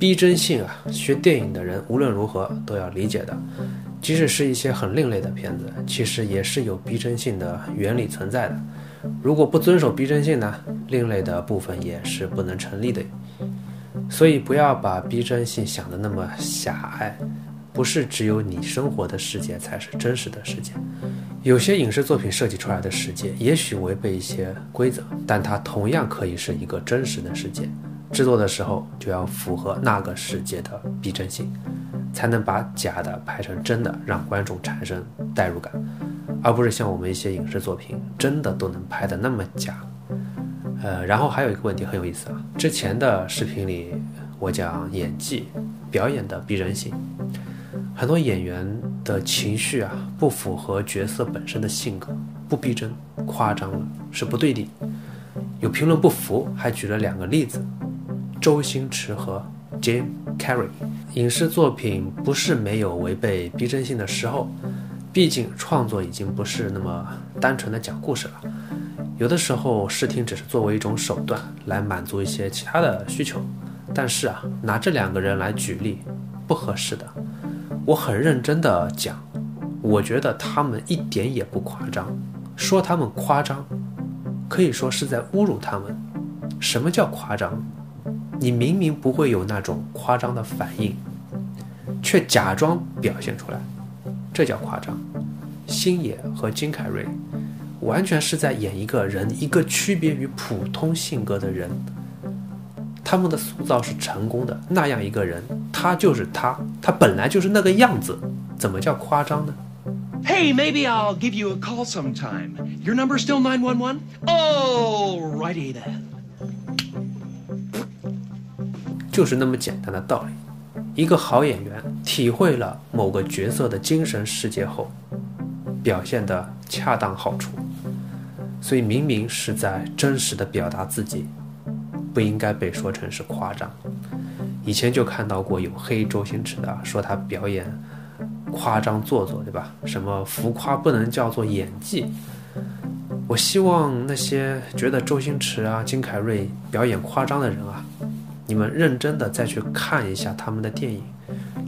逼真性啊，学电影的人无论如何都要理解的。即使是一些很另类的片子，其实也是有逼真性的原理存在的。如果不遵守逼真性呢，另类的部分也是不能成立的。所以不要把逼真性想得那么狭隘，不是只有你生活的世界才是真实的世界。有些影视作品设计出来的世界，也许违背一些规则，但它同样可以是一个真实的世界。制作的时候就要符合那个世界的逼真性。才能把假的拍成真的，让观众产生代入感，而不是像我们一些影视作品真的都能拍得那么假。呃，然后还有一个问题很有意思啊，之前的视频里我讲演技表演的逼真性，很多演员的情绪啊不符合角色本身的性格，不逼真，夸张了，是不对的。有评论不服，还举了两个例子：周星驰和 Jim Carrey。影视作品不是没有违背逼真性的时候，毕竟创作已经不是那么单纯的讲故事了。有的时候视听只是作为一种手段来满足一些其他的需求。但是啊，拿这两个人来举例不合适的。我很认真的讲，我觉得他们一点也不夸张。说他们夸张，可以说是在侮辱他们。什么叫夸张？你明明不会有那种夸张的反应，却假装表现出来，这叫夸张。星爷和金凯瑞完全是在演一个人，一个区别于普通性格的人。他们的塑造是成功的，那样一个人，他就是他，他本来就是那个样子，怎么叫夸张呢？Hey, maybe I'll give you a call sometime. Your number still nine one one? Oh, righty then. 就是那么简单的道理。一个好演员体会了某个角色的精神世界后，表现得恰当好处。所以明明是在真实的表达自己，不应该被说成是夸张。以前就看到过有黑周星驰的，说他表演夸张做作，对吧？什么浮夸不能叫做演技。我希望那些觉得周星驰啊、金凯瑞表演夸张的人啊。你们认真的再去看一下他们的电影，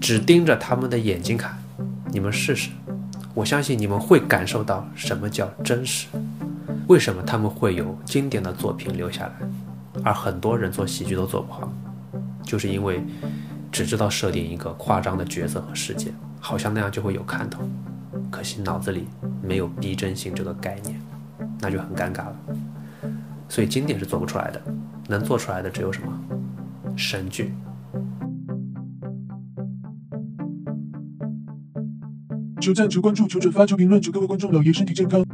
只盯着他们的眼睛看，你们试试，我相信你们会感受到什么叫真实。为什么他们会有经典的作品留下来，而很多人做喜剧都做不好，就是因为只知道设定一个夸张的角色和世界，好像那样就会有看头，可惜脑子里没有逼真性这个概念，那就很尴尬了。所以经典是做不出来的，能做出来的只有什么？神剧。求赞、求关注、求转发、求评论，求各位观众老爷身体健康。